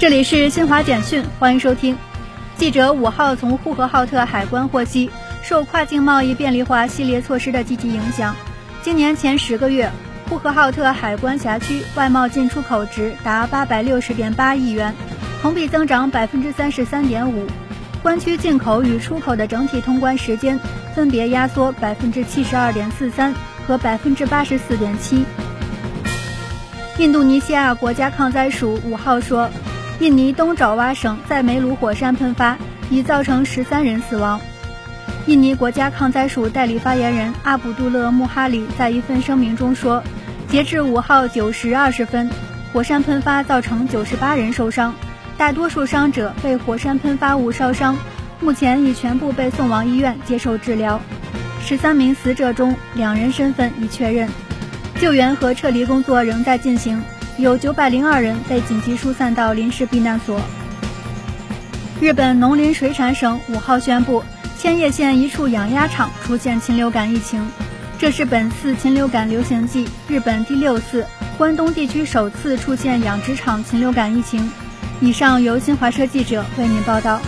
这里是新华简讯，欢迎收听。记者五号从呼和浩特海关获悉，受跨境贸易便利化系列措施的积极影响，今年前十个月，呼和浩特海关辖区外贸进出口值达八百六十点八亿元，同比增长百分之三十三点五。关区进口与出口的整体通关时间分别压缩百分之七十二点四三和百分之八十四点七。印度尼西亚国家抗灾署五号说。印尼东爪哇省在梅鲁火山喷发，已造成十三人死亡。印尼国家抗灾署代理发言人阿卜杜勒穆哈里在一份声明中说，截至五号九时二十分，火山喷发造成九十八人受伤，大多数伤者被火山喷发物烧伤，目前已全部被送往医院接受治疗。十三名死者中，两人身份已确认，救援和撤离工作仍在进行。有九百零二人被紧急疏散到临时避难所。日本农林水产省五号宣布，千叶县一处养鸭场出现禽流感疫情，这是本次禽流感流行季日本第六次、关东地区首次出现养殖场禽流感疫情。以上由新华社记者为您报道。